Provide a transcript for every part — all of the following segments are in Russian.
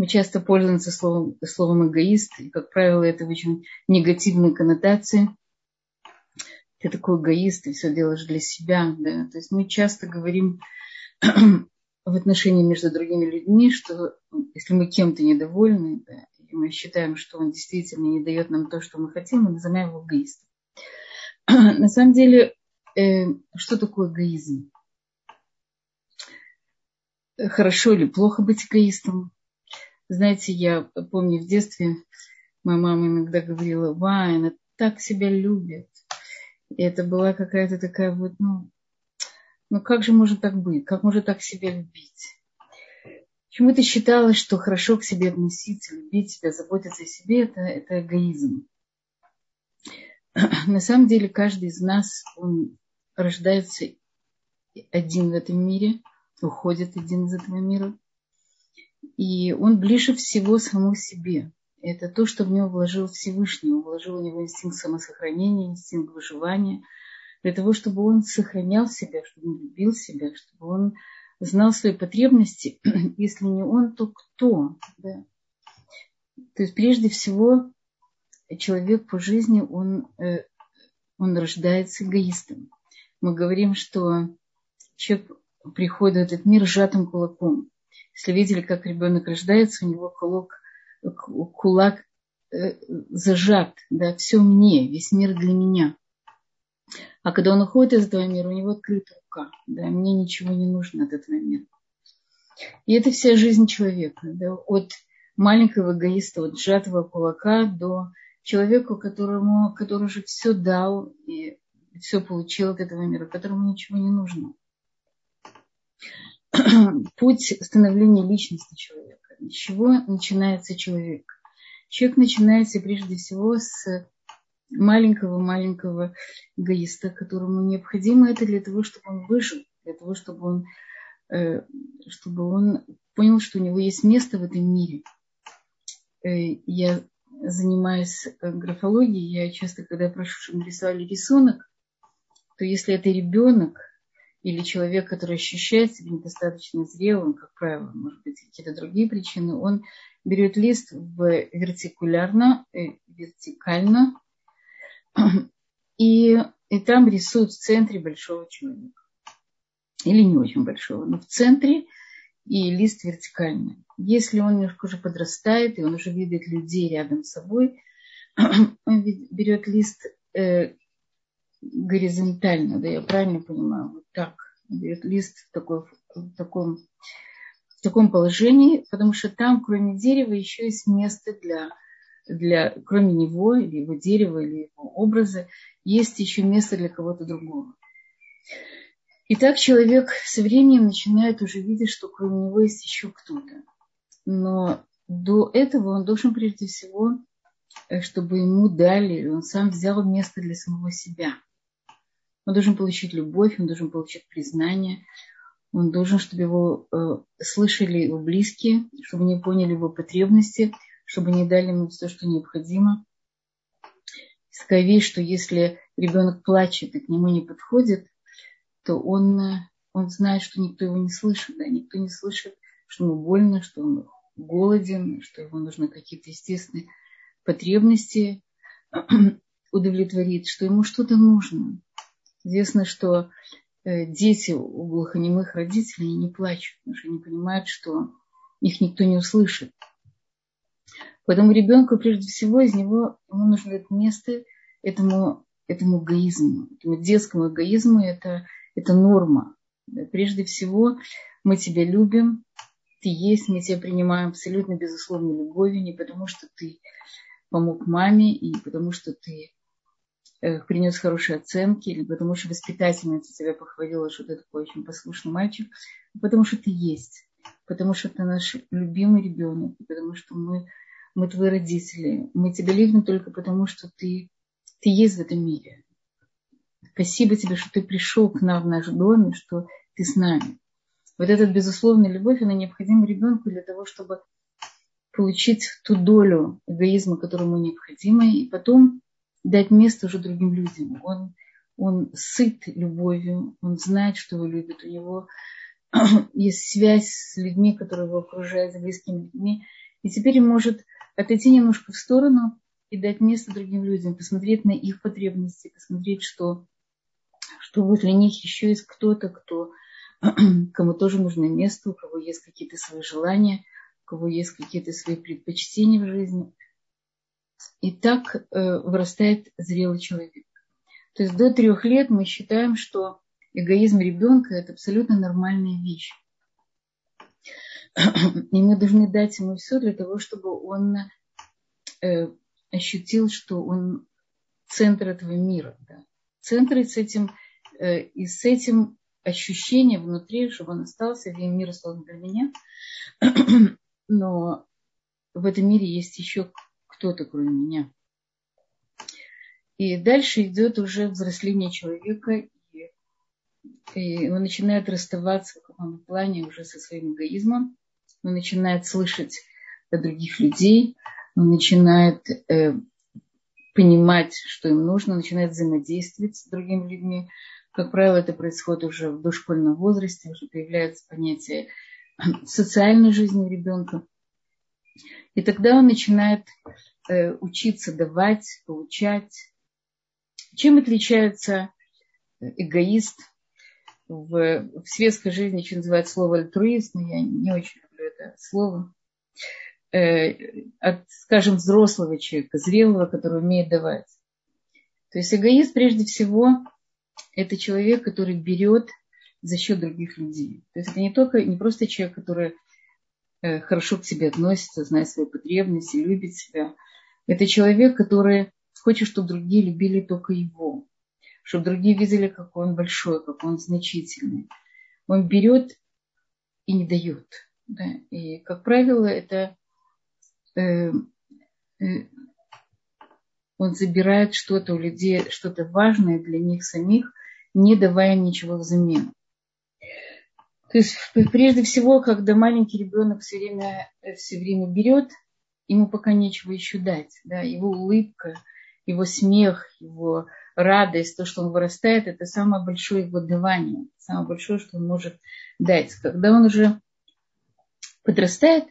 Мы часто пользуемся словом, словом эгоист, и, как правило, это очень негативные коннотации. Ты такой эгоист, ты все делаешь для себя. Да? То есть мы часто говорим в отношении между другими людьми, что если мы кем-то недовольны, да, и мы считаем, что он действительно не дает нам то, что мы хотим, мы называем его эгоистом. На самом деле, э, что такое эгоизм? Хорошо или плохо быть эгоистом? Знаете, я помню в детстве, моя мама иногда говорила, Вай, она так себя любит. И это была какая-то такая вот, ну, ну как же может так быть? Как может так себя любить? Почему-то считалось, что хорошо к себе относиться, любить себя, заботиться о себе, это, это эгоизм. На самом деле каждый из нас, он рождается один в этом мире, уходит один из этого мира – и он ближе всего самому себе. Это то, что в него вложил Всевышний. Он вложил в него инстинкт самосохранения, инстинкт выживания, для того, чтобы он сохранял себя, чтобы он любил себя, чтобы он знал свои потребности. Если не он, то кто? Да? То есть прежде всего человек по жизни, он, э, он рождается эгоистом. Мы говорим, что человек приходит в этот мир сжатым кулаком. Если видели, как ребенок рождается, у него кулак, кулак э, зажат, да, все мне, весь мир для меня. А когда он уходит из этого мира, у него открыта рука, да, мне ничего не нужно от этого мира. И это вся жизнь человека, да, от маленького эгоиста, от сжатого кулака до человека, которому, который уже все дал и все получил от этого мира, которому ничего не нужно. путь становления личности человека. С чего начинается человек? Человек начинается прежде всего с маленького-маленького эгоиста, которому необходимо это для того, чтобы он выжил, для того, чтобы он, э, чтобы он понял, что у него есть место в этом мире. Э, я занимаюсь э, графологией, я часто, когда прошу, чтобы рисовали рисунок, то если это ребенок, или человек, который ощущает себя недостаточно зрелым, как правило, может быть, какие-то другие причины, он берет лист в вертикулярно, э, вертикально, и, и там рисует в центре большого человека. Или не очень большого, но в центре и лист вертикальный. Если он немножко уже подрастает, и он уже видит людей рядом с собой, он берет лист э, горизонтально, да, я правильно понимаю, так, лист в, такой, в, таком, в таком положении, потому что там, кроме дерева, еще есть место для, для, кроме него, или его дерева, или его образа, есть еще место для кого-то другого. И так человек со временем начинает уже видеть, что кроме него есть еще кто-то. Но до этого он должен прежде всего, э, чтобы ему дали, он сам взял место для самого себя – он должен получить любовь, он должен получить признание, он должен, чтобы его э, слышали его близкие, чтобы они поняли его потребности, чтобы они дали ему все, что необходимо. Такая что если ребенок плачет и к нему не подходит, то он, э, он знает, что никто его не слышит, да, никто не слышит, что ему больно, что он голоден, что ему нужны какие-то естественные потребности удовлетворить, что ему что-то нужно. Известно, что э, дети у глухонемых родителей не плачут, потому что они понимают, что их никто не услышит. Поэтому ребенку, прежде всего, из него ему нужно дать место этому, этому эгоизму, этому детскому эгоизму. Это, это норма. Прежде всего, мы тебя любим, ты есть, мы тебя принимаем абсолютно безусловной любовью, не потому что ты помог маме, и потому что ты принес хорошие оценки, или потому что воспитательница тебя похвалила, что ты такой очень послушный мальчик, потому что ты есть, потому что ты наш любимый ребенок, потому что мы, мы твои родители. Мы тебя любим только потому, что ты, ты есть в этом мире. Спасибо тебе, что ты пришел к нам в наш дом, что ты с нами. Вот эта безусловная любовь, она необходима ребенку для того, чтобы получить ту долю эгоизма, которую ему необходимо, и потом дать место уже другим людям. Он, он сыт любовью, он знает, что его любят. У него есть связь с людьми, которые его окружают, с близкими людьми. И теперь может отойти немножко в сторону и дать место другим людям, посмотреть на их потребности, посмотреть, что, что возле них еще есть кто-то, кто, кому тоже нужно место, у кого есть какие-то свои желания, у кого есть какие-то свои предпочтения в жизни. И так э, вырастает зрелый человек. То есть до трех лет мы считаем, что эгоизм ребенка – это абсолютно нормальная вещь. И мы должны дать ему все для того, чтобы он э, ощутил, что он центр этого мира. Да. Центр и с этим, э, и с этим ощущением внутри, чтобы он остался, весь мир создан для меня. Но в этом мире есть еще кто-то, кроме меня. И дальше идет уже взросление человека, и, и он начинает расставаться в каком-то плане уже со своим эгоизмом, он начинает слышать других людей, он начинает э, понимать, что им нужно, начинает взаимодействовать с другими людьми. Как правило, это происходит уже в дошкольном возрасте, уже появляется понятие социальной жизни ребенка. И тогда он начинает э, учиться давать, получать. Чем отличается эгоист в, в светской жизни, что называют слово альтруист, но я не очень люблю это слово. Э, от, скажем, взрослого человека, зрелого, который умеет давать. То есть эгоист прежде всего это человек, который берет за счет других людей. То есть это не только, не просто человек, который э, хорошо к себе относится, знает свои потребности, любит себя. Это человек, который хочет, чтобы другие любили только его, чтобы другие видели, какой он большой, какой он значительный. Он берет и не дает. Да? И, как правило, это Э, э, он забирает что-то у людей, что-то важное для них самих, не давая ничего взамен. То есть прежде всего, когда маленький ребенок все время, э, все время берет, ему пока нечего еще дать. Да? Его улыбка, его смех, его радость, то, что он вырастает, это самое большое его давание, самое большое, что он может дать. Когда он уже подрастает,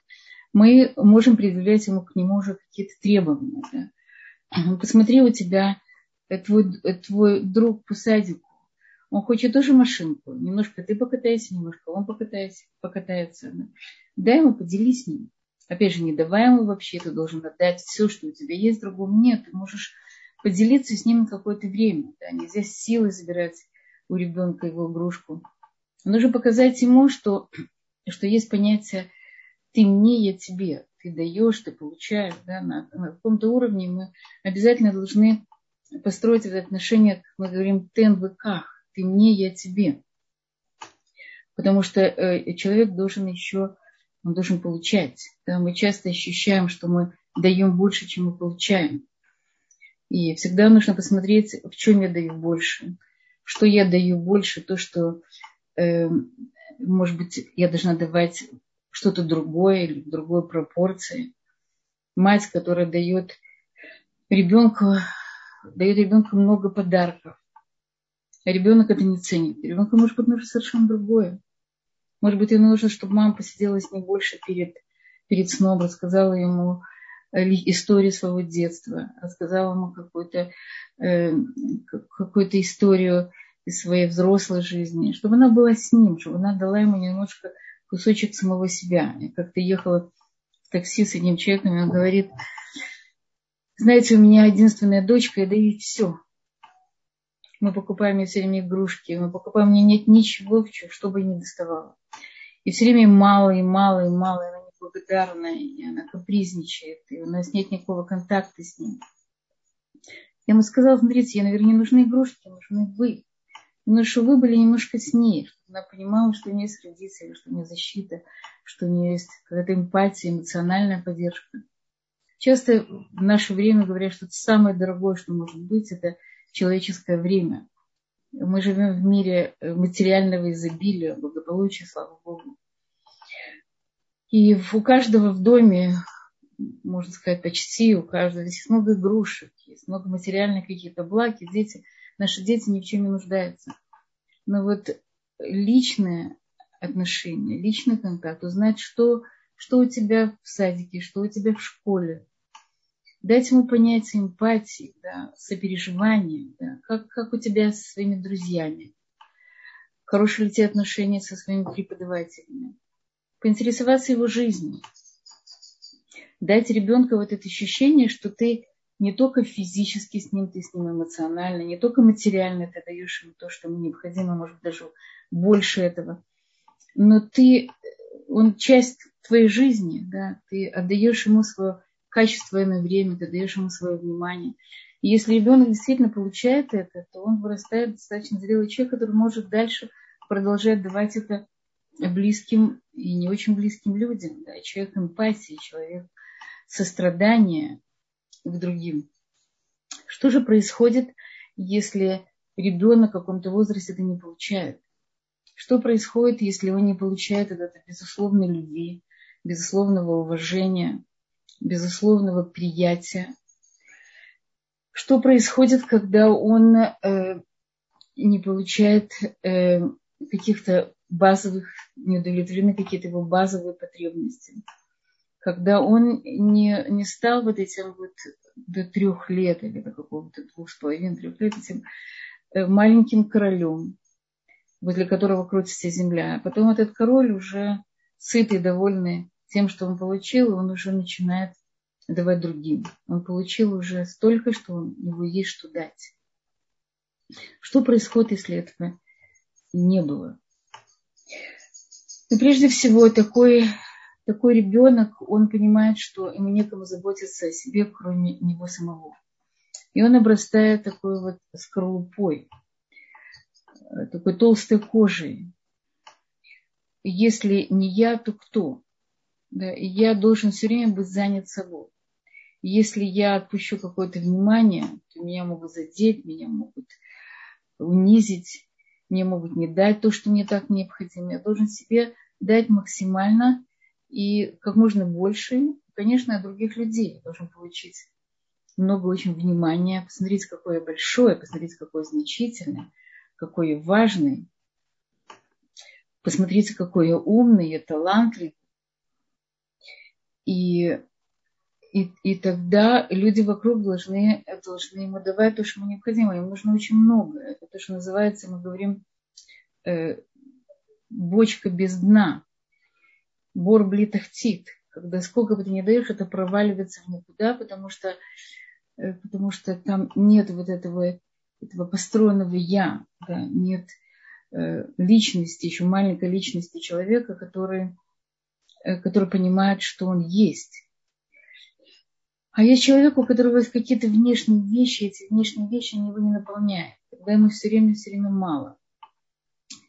мы можем предъявлять ему к нему уже какие-то требования. Да? Посмотри, у тебя твой, твой друг по садику, он хочет тоже машинку. Немножко ты покатайся, немножко он покатается. покатается. Да? Дай ему, поделись с ним. Опять же, не давай ему вообще, ты должен отдать все, что у тебя есть, другому нет. Ты можешь поделиться с ним какое-то время. Да? Нельзя силой забирать у ребенка его игрушку. Нужно показать ему, что, что есть понятие ты мне, я тебе. Ты даешь, ты получаешь. Да, на, на каком-то уровне мы обязательно должны построить это отношение, как мы говорим, ках. Ты мне, я тебе. Потому что э, человек должен еще, он должен получать. Да, мы часто ощущаем, что мы даем больше, чем мы получаем. И всегда нужно посмотреть, в чем я даю больше. Что я даю больше, то, что, э, может быть, я должна давать что-то другое или в другой пропорции. Мать, которая дает ребенку, дает ребенку много подарков. Ребенок это не ценит. Ребенку может быть нужно совершенно другое. Может быть, ему нужно, чтобы мама посидела с ним больше перед, перед сном, рассказала ему э, историю своего детства, рассказала ему какую-то э, какую историю из своей взрослой жизни, чтобы она была с ним, чтобы она дала ему немножко кусочек самого себя. Я как-то ехала в такси с одним человеком, и он говорит, знаете, у меня единственная дочка, я даю ей все. Мы покупаем ей все время игрушки, мы покупаем, мне нет ничего, что бы не доставало. И все время мало, и мало, и мало, она неблагодарная, и она капризничает, и у нас нет никакого контакта с ним. Я ему сказала, смотрите, ей, наверное, не нужны игрушки, нужны вы. Но чтобы вы были немножко с ней, чтобы она понимала, что у нее есть родители, что у нее защита, что у нее есть какая-то эмпатия, эмоциональная поддержка. Часто в наше время говорят, что это самое дорогое, что может быть, это человеческое время. Мы живем в мире материального изобилия, благополучия, слава Богу. И у каждого в доме, можно сказать, почти у каждого здесь есть много игрушек, есть много материальных каких-то благ, и дети – Наши дети ни в чем не нуждаются. Но вот личное отношение, личный контакт, узнать, что, что у тебя в садике, что у тебя в школе. Дать ему понятие эмпатии, да, сопереживания, да, как, как у тебя со своими друзьями, хорошие ли те отношения со своими преподавателями, поинтересоваться его жизнью, дать ребенку вот это ощущение, что ты не только физически с ним, ты с ним эмоционально, не только материально ты даешь ему то, что ему необходимо, может даже больше этого, но ты, он часть твоей жизни, да, ты отдаешь ему свое качественное время, ты даешь ему свое внимание. И если ребенок действительно получает это, то он вырастает достаточно зрелый человек, который может дальше продолжать давать это близким и не очень близким людям. Да, человек эмпатии, человек сострадания, к другим. Что же происходит, если ребенок в каком-то возрасте это не получает? Что происходит, если он не получает это безусловной любви, безусловного уважения, безусловного приятия? Что происходит, когда он э, не получает э, каких-то базовых, не удовлетворены какие-то его базовые потребности? когда он не, не стал вот этим вот до трех лет или до какого-то двух с половиной, трех лет этим э, маленьким королем, возле которого крутится земля. А потом этот король уже сытый, довольный тем, что он получил, он уже начинает давать другим. Он получил уже столько, что у него есть что дать. Что происходит, если этого не было? Ну, прежде всего, такой такой ребенок, он понимает, что ему некому заботиться о себе, кроме него самого. И он обрастает такой вот скорлупой, такой толстой кожей. Если не я, то кто? Да, и я должен все время быть занят собой. Если я отпущу какое-то внимание, то меня могут задеть, меня могут унизить, мне могут не дать то, что мне так необходимо. Я должен себе дать максимально и как можно больше, конечно, от других людей должен получить много очень внимания, посмотреть, какое большое, посмотреть, какое значительное, какое важное, посмотреть, какой умный, талантливый. И, и, и тогда люди вокруг должны, должны ему давать то, что ему необходимо. Им нужно очень много. Это то, что называется, мы говорим, э, бочка без дна бор блитахтит, когда сколько бы ты ни даешь, это проваливается в никуда, потому что, э, потому что там нет вот этого, этого построенного я, да, нет э, личности, еще маленькой личности человека, который, который понимает, что он есть. А есть человек, у которого есть какие-то внешние вещи, эти внешние вещи они его не наполняют. Тогда ему все время, все время мало.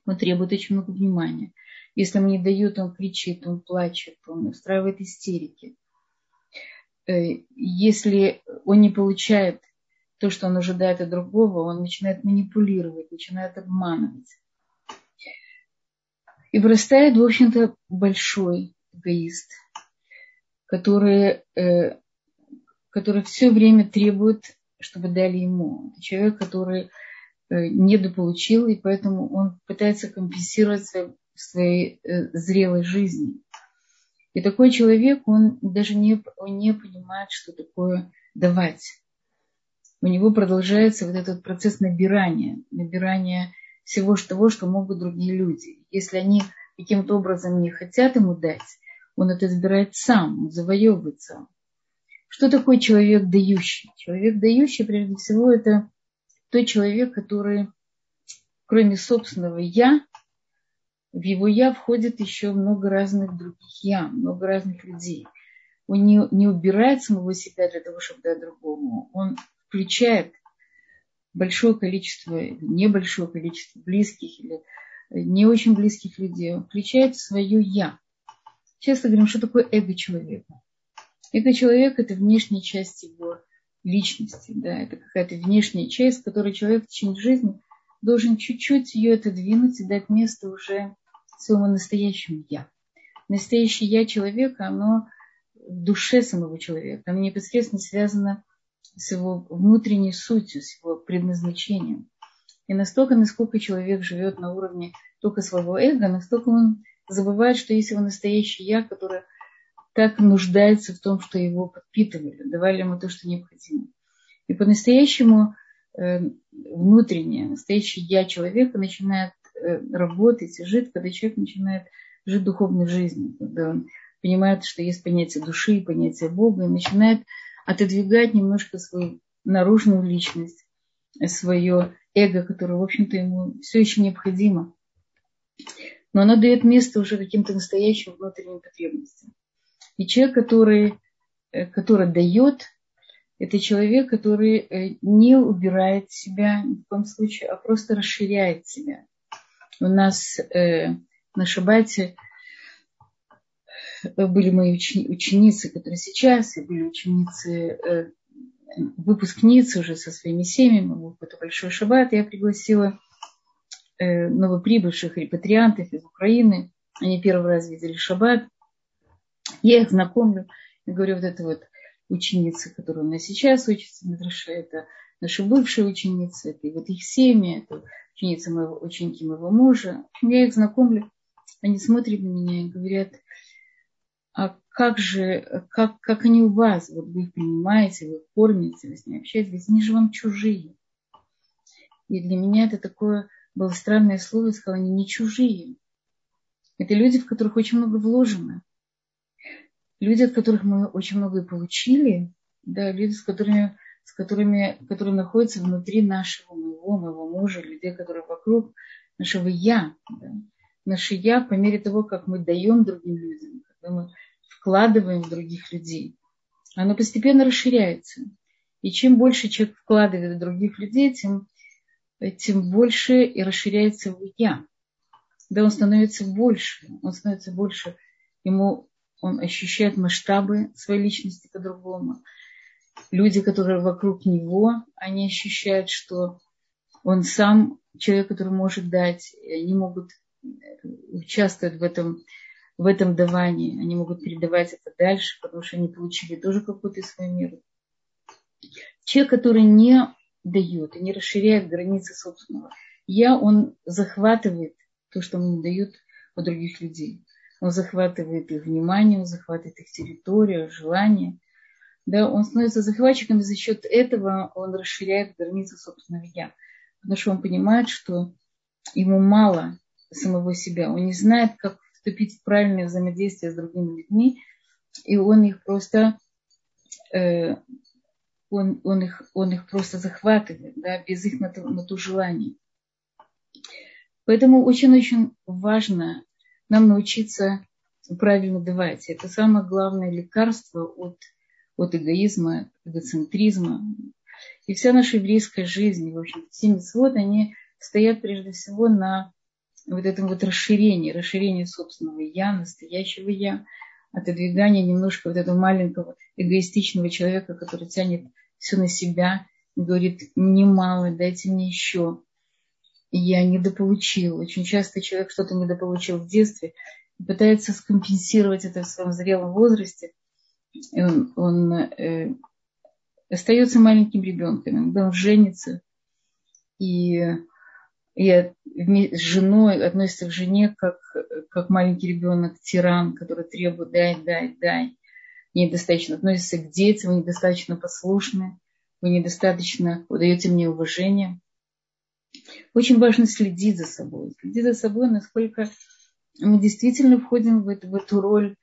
Он требует очень много внимания. Если ему не дают, он кричит, он плачет, он устраивает истерики. Э, если он не получает то, что он ожидает от другого, он начинает манипулировать, начинает обманывать. И вырастает, в общем-то, большой эгоист, который, э, который все время требует, чтобы дали ему. Человек, который э, недополучил, и поэтому он пытается компенсировать свое в своей э, зрелой жизни. И такой человек, он даже не, он не понимает, что такое давать. У него продолжается вот этот процесс набирания, набирания всего того, что могут другие люди. Если они каким-то образом не хотят ему дать, он это забирает сам, он завоевывает сам. Что такое человек дающий? Человек дающий, прежде всего, это тот человек, который, кроме собственного «я», в его я входит еще много разных других я, много разных людей. Он не, не убирает самого себя для того, чтобы дать другому. Он включает большое количество, небольшое количество близких или не очень близких людей. Включает свое я. Часто говорим, что такое эго человека. Эго человека – это внешняя часть его личности. Да? Это какая-то внешняя часть, которой человек в течение жизни должен чуть-чуть ее отодвинуть и дать место уже своему настоящему я. Настоящее я человека, оно в душе самого человека, оно непосредственно связано с его внутренней сутью, с его предназначением. И настолько, насколько человек живет на уровне только своего эго, настолько он забывает, что есть его настоящее я, которое так нуждается в том, что его подпитывали, давали ему то, что необходимо. И по-настоящему э, внутреннее, настоящее я человека начинает э, работать и жить, когда человек начинает жить духовной жизнью, когда он понимает, что есть понятие души, понятие Бога, и начинает отодвигать немножко свою наружную личность, свое эго, которое, в общем-то, ему все еще необходимо. Но оно дает место уже каким-то настоящим внутренним потребностям. И человек, который, э, который дает, это человек, который э, не убирает себя ни в коем случае, а просто расширяет себя. У нас э, на Шабате были мои ученицы, которые сейчас, и были ученицы выпускницы уже со своими семьями, в какой-то большой шаббат, я пригласила э, новоприбывших репатриантов из Украины. Они первый раз видели шаббат. Я их знакомлю и говорю, вот это вот ученица, которая у нас сейчас учится в Медраше, это наши бывшие ученицы, это вот их семьи, это ученицы моего, ученики моего мужа. Я их знакомлю, они смотрят на меня и говорят, а как же, как, как они у вас, вот вы их принимаете, вы их кормите, вы с ними общаетесь, они же вам чужие. И для меня это такое было странное слово, я сказала, они не чужие. Это люди, в которых очень много вложено. Люди, от которых мы очень многое получили, да, люди, с которыми, с которыми, которые находятся внутри нашего, моего, моего мужа, людей, которые вокруг нашего «я». Да. Наше «я» по мере того, как мы даем другим людям, когда мы вкладываем в других людей, оно постепенно расширяется. И чем больше человек вкладывает в других людей, тем, тем больше и расширяется его я. Да, он становится больше, он становится больше, ему он ощущает масштабы своей личности по-другому. Люди, которые вокруг него, они ощущают, что он сам человек, который может дать, они могут участвовать в этом в этом давании. Они могут передавать это дальше, потому что они получили тоже какую-то свою меру. Человек, который не дает и не расширяет границы собственного я, он захватывает то, что ему дают у других людей. Он захватывает их внимание, он захватывает их территорию, желание. Да, он становится захватчиком, и за счет этого он расширяет границы собственного я. Потому что он понимает, что ему мало самого себя. Он не знает, как вступить в правильное взаимодействие с другими людьми, и он их просто, э, он, он, их, он их просто захватывает, да, без их на то, на то желания. Поэтому очень-очень важно нам научиться правильно давать. Это самое главное лекарство от, от эгоизма, эгоцентризма. И вся наша еврейская жизнь, в общем, все митцвот, они стоят прежде всего на вот этом вот расширении, расширении собственного я, настоящего я, отодвигание немножко вот этого маленького эгоистичного человека, который тянет все на себя, говорит, мне мало, дайте мне еще. И я недополучил. Очень часто человек что-то недополучил в детстве и пытается скомпенсировать это в своем зрелом возрасте. Он, он э, остается маленьким ребенком, он женится, и и с женой относится к жене как, как маленький ребенок, тиран, который требует дай, дай, дай. Недостаточно относится к детям, вы недостаточно послушны, вы недостаточно удаете мне уважение. Очень важно следить за собой. Следить за собой, насколько мы действительно входим в эту, в эту роль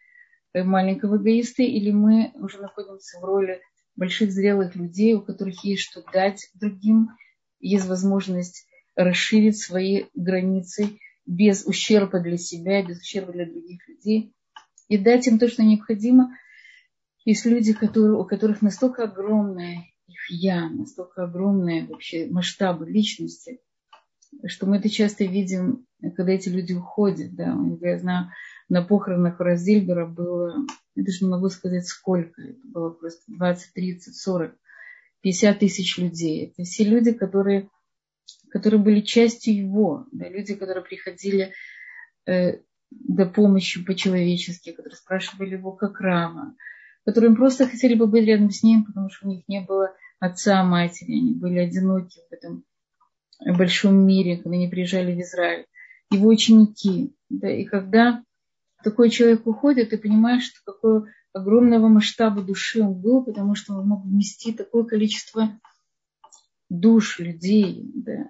маленького эгоиста, или мы уже находимся в роли больших зрелых людей, у которых есть что дать другим, есть возможность расширить свои границы без ущерба для себя, без ущерба для других людей и дать им то, что необходимо. Есть люди, которые, у которых настолько огромное их я, настолько огромные вообще масштабы личности, что мы это часто видим, когда эти люди уходят. Да. Я знаю, на похоронах Раздельбера было, я даже не могу сказать сколько, это было просто 20, 30, 40, 50 тысяч людей. Это все люди, которые которые были частью его, да, люди, которые приходили э, до помощи по-человечески, которые спрашивали его как рама, которые просто хотели бы быть рядом с ним, потому что у них не было отца, матери, они были одиноки в этом большом мире, когда они приезжали в Израиль. Его ученики. Да, и когда такой человек уходит, ты понимаешь, что какое огромного масштаба души он был, потому что он мог вместить такое количество душ, людей, да,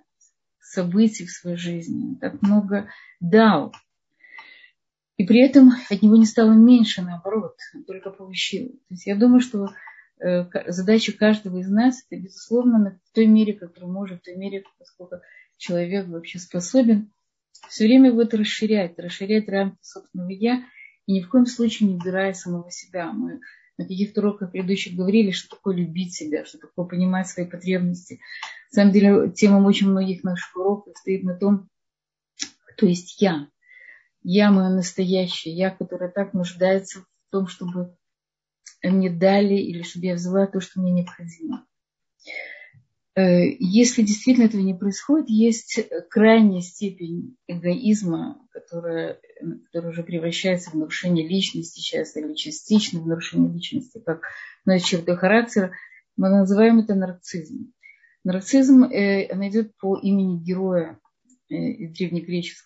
событий в своей жизни, так много дал. И при этом от него не стало меньше, наоборот, только повыщило. То есть я думаю, что э, задача каждого из нас, это, безусловно, в той мере, которую может, в той мере, поскольку человек вообще способен, все время вот расширять, расширять рамки собственного «я», и ни в коем случае не убирая самого себя. Мы на каких-то уроках предыдущих говорили, что такое любить себя, что такое понимать свои потребности. На самом деле, тема очень многих наших уроков стоит на том, кто есть я. Я мое настоящее, я, которая так нуждается в том, чтобы мне дали или чтобы я взяла то, что мне необходимо. Э, если действительно этого не происходит, есть крайняя степень эгоизма, которая, которая уже превращается в нарушение личности часто или частично в нарушение личности, как ну, чертой характера. Мы называем это нарцизм. Нарцизм э, идет по имени героя э, из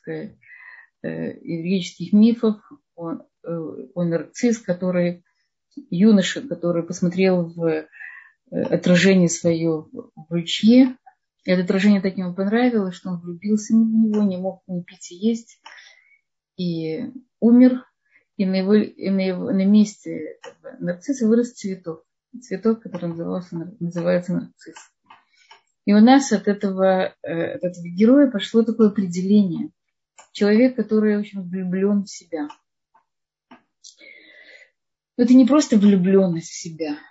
э, греческих мифов. Он, э, он нарцисс, который юноша, который посмотрел в Э, отражение свое в ручье. Это отражение так ему понравилось, что он влюбился в него, не мог ни пить и есть. И умер. И на, его, и на, его, на месте нарцисса вырос цветок. Цветок, который назывался, называется нарцисс. И у нас от этого, э, от этого героя пошло такое определение. Человек, который очень влюблен в себя. Но это не просто влюбленность в себя –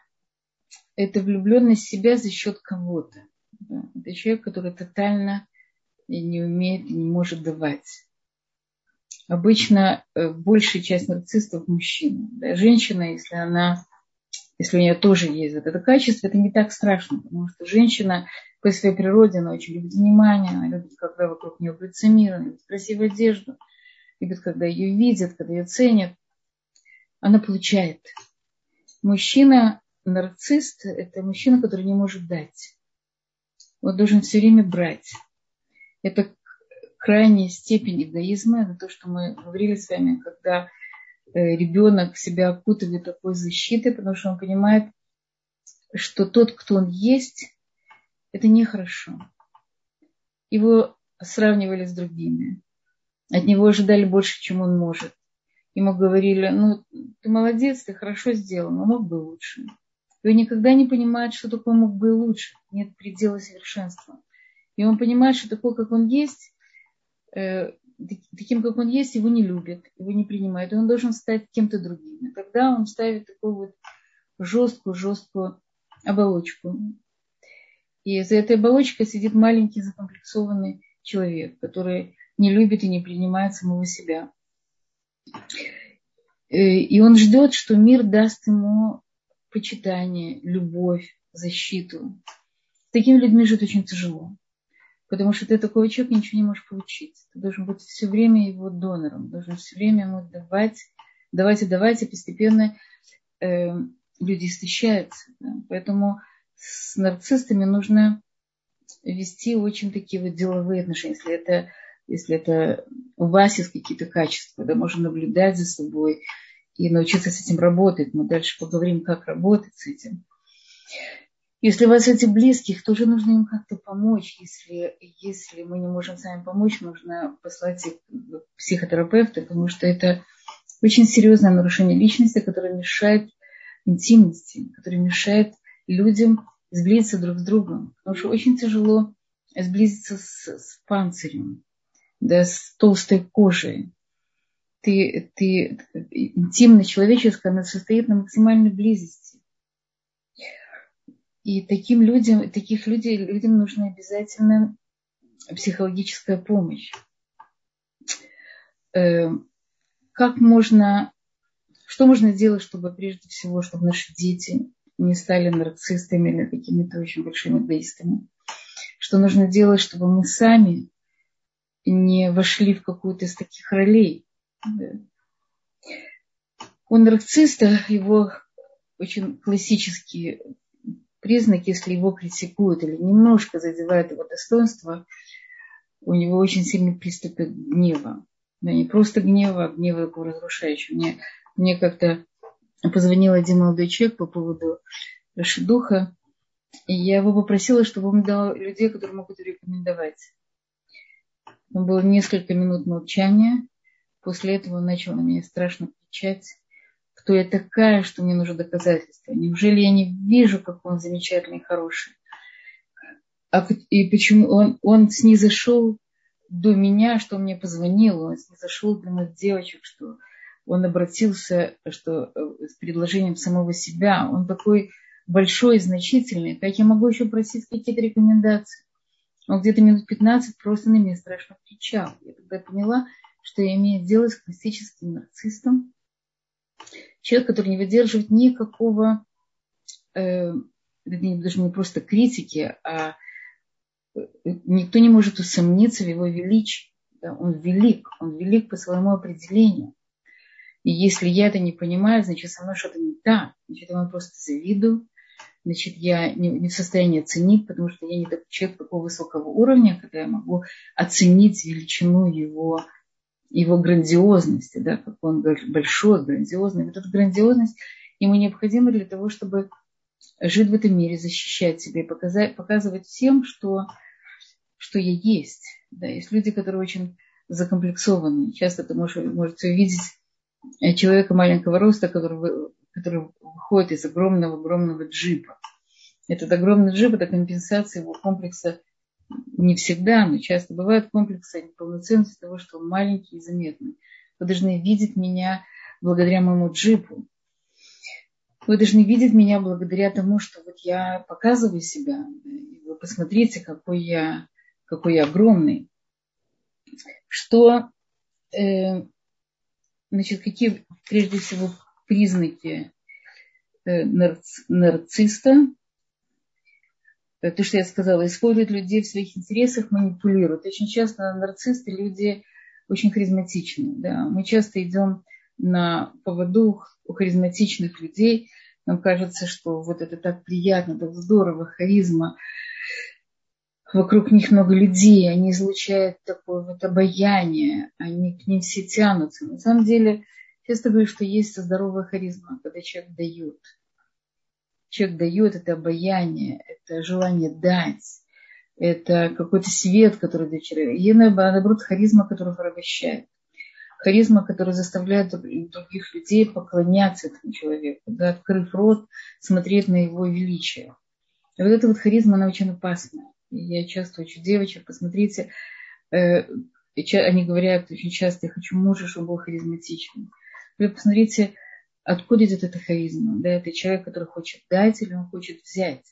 это влюбленность в себя за счет кого-то. Это человек, который тотально не умеет, не может давать. Обычно э, большая часть нарциссов мужчина. Да? Женщина, если она, если у нее тоже есть вот это качество, это не так страшно, потому что женщина по своей природе, она очень любит внимание, она любит, когда вокруг нее крутится мир, она любит красивую одежду, любит, когда ее видят, когда ее ценят. Она получает. Мужчина нарцисс – это мужчина, который не может дать. Он должен все время брать. Это крайняя степень эгоизма. Это то, что мы говорили с вами, когда ребенок себя окутывает такой защитой, потому что он понимает, что тот, кто он есть, это нехорошо. Его сравнивали с другими. От него ожидали больше, чем он может. Ему говорили, ну, ты молодец, ты хорошо сделал, но мог бы лучше. И он никогда не понимает, что такое мог бы лучше. Нет предела совершенства. И он понимает, что такой, как он есть, э, таким, как он есть, его не любят, его не принимают. И он должен стать кем-то другим. И тогда он ставит такую вот жесткую-жесткую оболочку. И за этой оболочкой сидит маленький закомплексованный человек, который не любит и не принимает самого себя. Э, и он ждет, что мир даст ему почитание, любовь, защиту. С такими людьми жить очень тяжело. Потому что ты такой человек ничего не можешь получить. Ты должен быть все время его донором, должен все время ему давать, давать, и постепенно э, люди истощаются. Да? Поэтому с нарциссами нужно вести очень такие вот деловые отношения. Если это, если это у вас есть какие-то качества, да, можно наблюдать за собой, и научиться с этим работать. Мы дальше поговорим, как работать с этим. Если у вас эти близких, тоже нужно им как-то помочь. Если, если мы не можем сами помочь, нужно послать их к психотерапевту, потому что это очень серьезное нарушение личности, которое мешает интимности, которое мешает людям сблизиться друг с другом. Потому что очень тяжело сблизиться с, с панцирем, да, с толстой кожей ты, ты интимно человеческое, она состоит на максимальной близости. И таким людям, таких людей, людям нужна обязательно психологическая помощь. Э, как можно, что можно сделать, чтобы прежде всего, чтобы наши дети не стали нарциссами или какими-то очень большими эгоистами? Что нужно делать, чтобы мы сами не вошли в какую-то из таких ролей? У нарцисста его очень классический признак, если его критикуют или немножко задевают его достоинство, у него очень сильный приступ гнева. Да, не просто гнева, а гнева его разрушающего. Мне, мне как-то позвонил один молодой человек по поводу духа, и я его попросила, чтобы он дал людей, которые могут рекомендовать. Было несколько минут молчания. После этого он начал на меня страшно кричать, кто я такая, что мне нужно доказательства. Неужели я не вижу, как он замечательный и хороший? А, и почему он, он снизошел до меня, что он мне позвонил, он снизошел до моих девочек, что он обратился что, э, с предложением самого себя. Он такой большой значительный. Как я могу еще просить какие-то рекомендации? Он где-то минут 15 просто на меня страшно кричал. Я тогда поняла, что я имею дело с классическим нарциссом. Человек, который не выдерживает никакого, э, даже не просто критики, а э, никто не может усомниться в его величии. Да? Он велик, он велик по своему определению. И если я это не понимаю, значит, со мной что-то не так. Значит, я вам просто завидую. Значит, я не, не в состоянии оценить, потому что я не такой человек такого высокого уровня, когда я могу оценить величину его, его грандиозности, да, как он большой, грандиозный. Вот эта грандиозность ему необходима для того, чтобы жить в этом мире, защищать себя и показать, показывать всем, что, что я есть. Да, есть люди, которые очень закомплексованы. Часто ты можешь, можете увидеть Э, человека маленького роста, который, который выходит из огромного-огромного джипа. Этот огромный джип – это компенсация его комплекса не всегда, но часто бывает комплекса неполноценности того, что он маленький и заметный. Вы должны видеть меня благодаря моему джипу. Вы должны видеть меня благодаря тому, что вот я показываю себя. Вы посмотрите, какой я, какой я огромный. Что э, Значит, какие прежде всего признаки э, нарцисста? Э, то, что я сказала, используют людей в своих интересах, манипулируют. Очень часто нарцисты люди очень харизматичные. Да. Мы часто идем на поводу у харизматичных людей. Нам кажется, что вот это так приятно, так здорово, харизма вокруг них много людей, они излучают такое вот обаяние, они к ним все тянутся. На самом деле, часто говорю, что есть здоровая харизма, когда человек дает. Человек дает это обаяние, это желание дать, это какой-то свет, который дает человеку. И наоборот, харизма, которая порабощает. Харизма, которая заставляет других людей поклоняться этому человеку, да, открыв рот, смотреть на его величие. И вот эта вот харизма, она очень опасная я часто учу девочек, посмотрите, э, они говорят очень часто, я хочу мужа, чтобы был харизматичным. Вы посмотрите, откуда идет эта харизма. Да, это человек, который хочет дать или он хочет взять.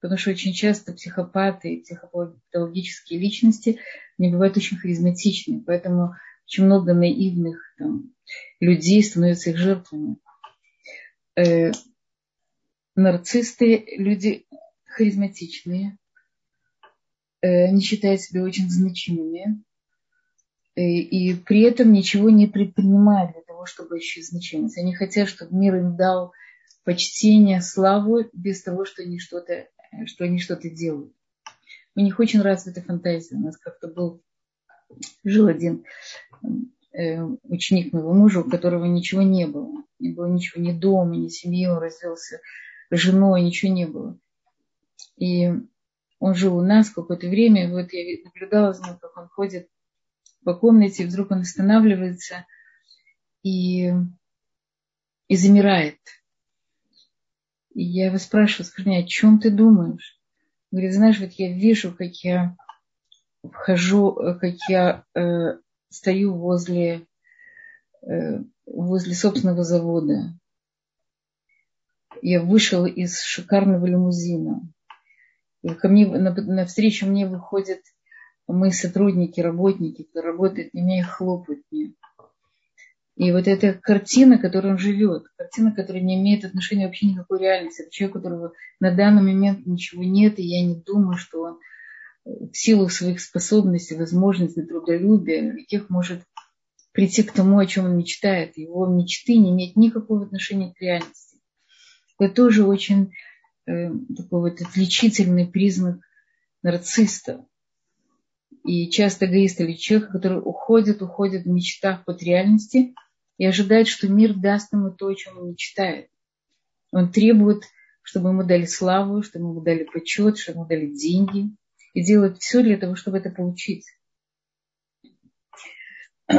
Потому что очень часто психопаты и психопатологические личности не бывают очень харизматичны. Поэтому очень много наивных там, людей становятся их жертвами. Э, нарцисты люди харизматичные, Э, они считают себя очень значимыми э, и при этом ничего не предпринимают того, чтобы ощутить значимость. Они хотят, чтобы мир им дал почтение, славу без того, что они что-то, что они что-то делают. У них очень развита фантазия. У нас как-то был, жил один э, ученик моего мужа, у которого ничего не было. Не было ничего, ни дома, ни семьи, он развелся женой, ничего не было. И он жил у нас какое-то время, вот я наблюдала за ним, как он ходит по комнате, и вдруг он останавливается и, и замирает. И я его спрашиваю, скажи мне, о чем ты думаешь? Он говорит, знаешь, вот я вижу, как я вхожу, как я э, стою возле, э, возле собственного завода. Я вышел из шикарного лимузина ко мне на, на встречу мне выходят мои сотрудники, работники, кто работает меня и хлопают мне. И вот эта картина, которой он живет, картина, которая не имеет отношения вообще никакой реальности. Это человек, у которого на данный момент ничего нет, и я не думаю, что он в силу своих способностей, возможностей, трудолюбия, каких может прийти к тому, о чем он мечтает. Его мечты не имеют никакого отношения к реальности. Это тоже очень Э, такой вот отличительный признак нарцисста. И часто эгоист или человек, который уходит, уходит в мечтах под реальности, и ожидает, что мир даст ему то, о чем он мечтает. Он требует, чтобы ему дали славу, чтобы ему дали почет, чтобы ему дали деньги. И делает все для того, чтобы это получить.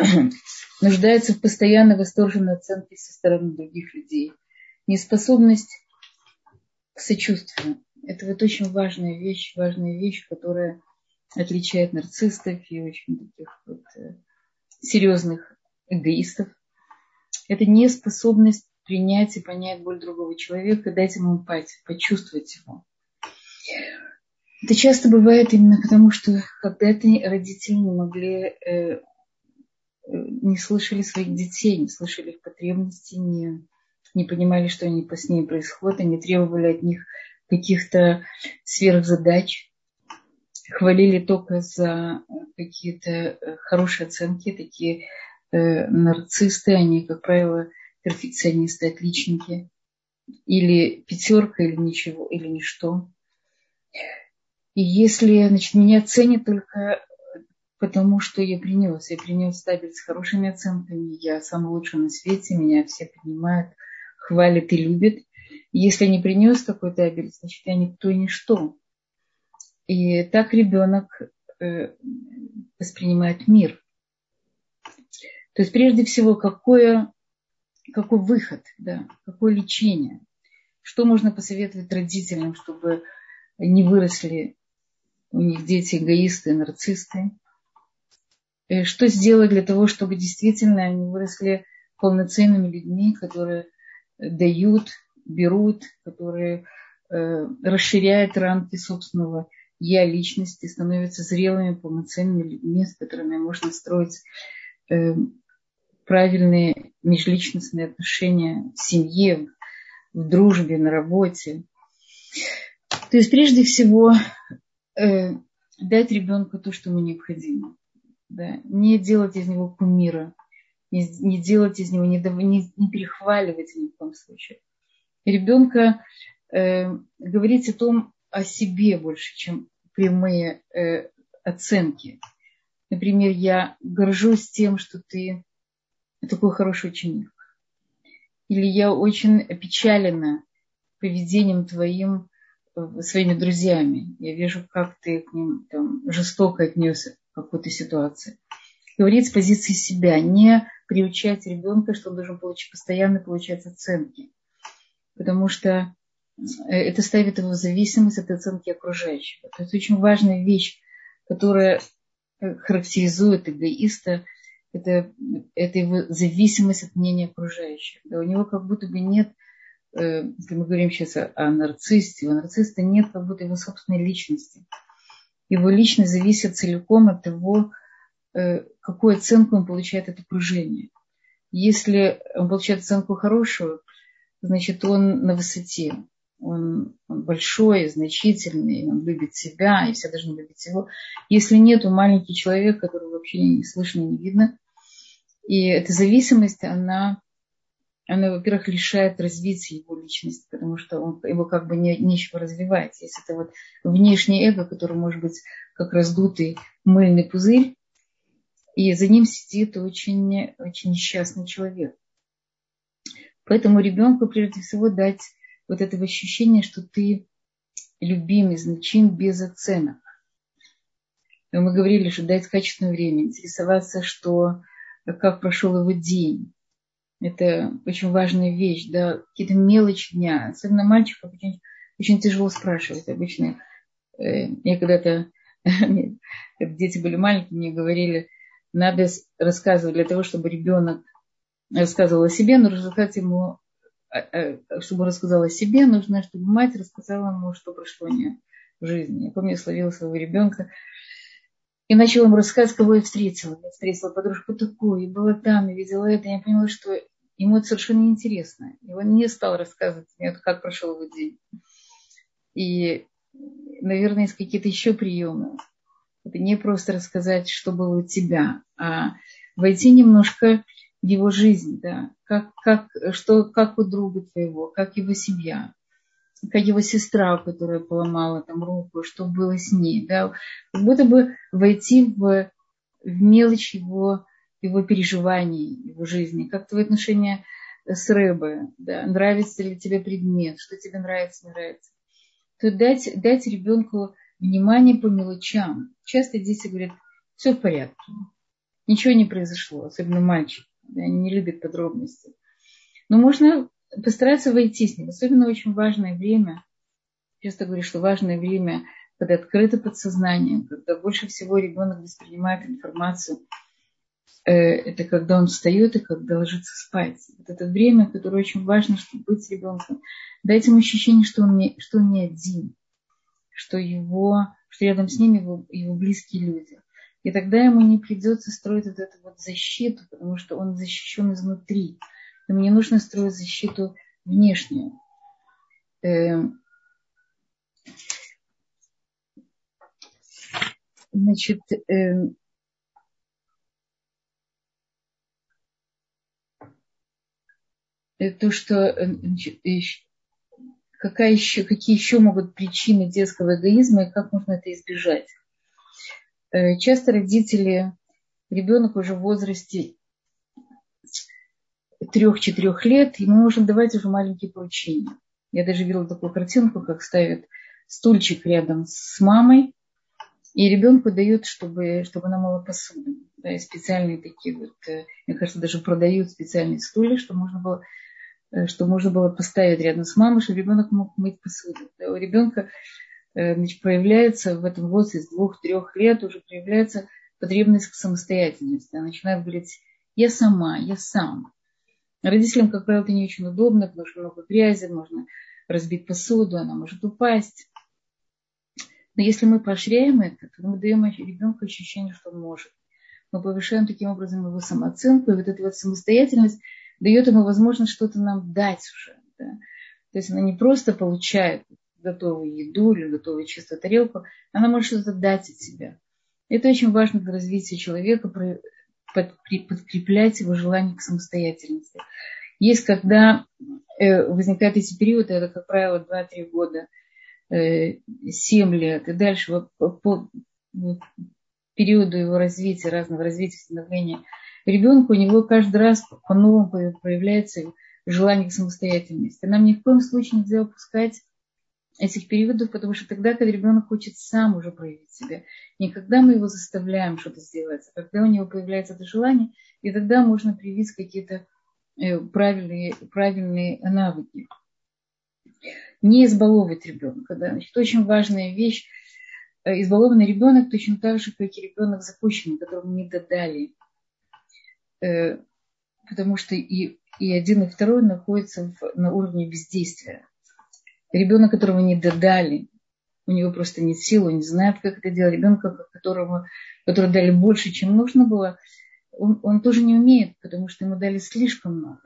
Нуждается в постоянно восторженной оценке со стороны других людей. Неспособность к сочувствию. Это вот очень важная вещь, важная вещь, которая отличает нарциссов и очень таких вот э, серьезных эгоистов. Это неспособность принять и понять боль другого человека, дать ему эмпатию, почувствовать его. Это часто бывает именно потому, что когда-то родители не могли, э, э, не слышали своих детей, не слышали их потребностей, не, не понимали, что они с ними происходит, они требовали от них каких-то сверхзадач, хвалили только за какие-то э, хорошие оценки, такие э, нарцисты, они, как правило, перфекционисты, отличники, или пятерка, или ничего, или ничто. И если значит, меня ценят только потому, что я принес, я принес стабиль с хорошими оценками, я самый лучший на свете, меня все принимают, хвалят и любят. Если не принес такой табель, значит, я никто и ничто. И так ребенок э, воспринимает мир. То есть прежде всего, какое, какой выход, да, какое лечение. Что можно посоветовать родителям, чтобы не выросли у них дети эгоисты, нарцисты. И что сделать для того, чтобы действительно они выросли полноценными людьми, которые дают, берут, которые э, расширяют рамки собственного я личности, становятся зрелыми, полноценными людьми, с которыми можно строить э, правильные межличностные отношения в семье, в дружбе, на работе. То есть прежде всего э, дать ребенку то, что ему необходимо. Да? Не делать из него кумира, не, не делать из него, не, не, не перехваливать ни в коем случае. Ребенка э, говорить о том, о себе больше, чем прямые э, оценки. Например, я горжусь тем, что ты такой хороший ученик. Или я очень опечалена поведением твоим своими друзьями. Я вижу, как ты к ним там, жестоко отнесся в какой-то ситуации. Говорить с позиции себя, не приучать ребенка, что он должен получить, постоянно получать оценки. Потому что э, это ставит его в зависимость от оценки окружающего. Это очень важная вещь, которая э, характеризует эгоиста, это, это его зависимость от мнения окружающих. Да, у него как будто бы нет Э, если мы говорим сейчас о, о нарциссе, у нарцисса нет как будто его собственной личности. Его личность зависит целиком от того, э, какую оценку он получает от окружения. Если он получает оценку хорошую, значит, он на высоте. Он, он большой, значительный, он любит себя, и все должны любить его. Если нет, он маленький человек, которого вообще не слышно, не видно. И эта зависимость, она она, во-первых, лишает развития его личности, потому что он, его как бы не, нечего развивать. Если это вот внешнее эго, которое может быть как раздутый мыльный пузырь, и за ним сидит очень, очень несчастный человек. Поэтому ребенку прежде всего дать вот это ощущение, что ты любимый, значим без оценок. И мы говорили, что дать качественное время, интересоваться, что, как прошел его день, это очень важная вещь, да, какие-то мелочи дня. Особенно мальчиков очень, очень тяжело спрашивать. Обычно э, я когда-то, когда дети были маленькие, мне говорили, надо рассказывать для того, чтобы ребенок рассказывал о себе, нужно рассказать ему, чтобы он рассказал о себе, нужно, чтобы мать рассказала ему, что прошло у нее в жизни. Я помню, я словила своего ребенка, и начала ему рассказывать, кого я встретила. Я встретила подружку такую, и была там, и видела это. И я поняла, что ему это совершенно неинтересно. И он не стал рассказывать мне, как прошел его день. И, наверное, есть какие-то еще приемы. Это не просто рассказать, что было у тебя, а войти немножко в его жизнь, да, как, как, что, как у друга твоего, как его семья, как его сестра, которая поломала там руку, что было с ней, да, как будто бы войти в, в мелочь его его переживаний, его жизни, как твои отношения с Рэбе, да, нравится ли тебе предмет, что тебе нравится, не нравится. То дать, дать ребенку внимание по мелочам. Часто дети говорят, все в порядке, ничего не произошло, особенно мальчик, они не любят подробности. Но можно постараться войти с ним, особенно очень важное время. Часто говорю, что важное время, когда открыто подсознание, когда больше всего ребенок воспринимает информацию – Э, это когда он встает и когда ложится спать. Вот это время, которое очень важно, чтобы быть с ребенком. Дать ему ощущение, что он не, что он не один, что, его, что рядом с ним его, его близкие люди. И тогда ему не придется строить вот эту вот защиту, потому что он защищен изнутри. Ему не нужно строить защиту внешнюю. Эм, значит, эм, то, что э, какая еще, какие еще могут причины детского эгоизма и как можно это избежать. Э, часто родители, ребенок уже в возрасте трех-четырех лет, ему можно давать уже маленькие поручения. Я даже видела такую картинку, как ставят стульчик рядом с мамой, и ребенку дают, чтобы, чтобы она мыла посуду. Да, и специальные такие вот, э, мне кажется, даже продают специальные стулья, чтобы можно было Э, что можно было поставить рядом с мамой, чтобы ребенок мог мыть посуду. У ребенка значит, проявляется в этом возрасте с двух-трех лет уже проявляется потребность к самостоятельности. Она начинает говорить, я сама, я сам. Родителям, как правило, это не очень удобно, потому что много грязи, можно разбить посуду, она может упасть. Но если мы поощряем это, то мы даем ребенку ощущение, что он может. Мы повышаем таким образом его самооценку, и вот эта вот самостоятельность дает ему возможность что-то нам дать уже. Да? То есть она не просто получает готовую еду или готовую чистую тарелку, она может что-то дать от себя. Это очень важно для развития человека, подкреплять его желание к самостоятельности. Есть, когда э, возникают эти периоды, это, как правило, 2-3 года, 7 э, лет и дальше по периоду его развития, разного развития, становления – ребенку у него каждый раз по-новому проявляется желание к самостоятельности. Нам ни в коем случае нельзя упускать этих периодов, потому что тогда, когда ребенок хочет сам уже проявить себя, не когда мы его заставляем что-то сделать, а когда у него появляется это желание, и тогда можно привить какие-то э, правильные, правильные навыки. Не избаловывать ребенка. Да? Значит, очень важная вещь. Э, избалованный ребенок точно так же, как и ребенок запущенный, которому не додали Э, потому что и, и один, и второй находятся в, на уровне бездействия. Ребенок, которого не додали, у него просто нет сил, он не знает, как это делать. Ребенка, которого, который дали больше, чем нужно было, он, он тоже не умеет, потому что ему дали слишком много.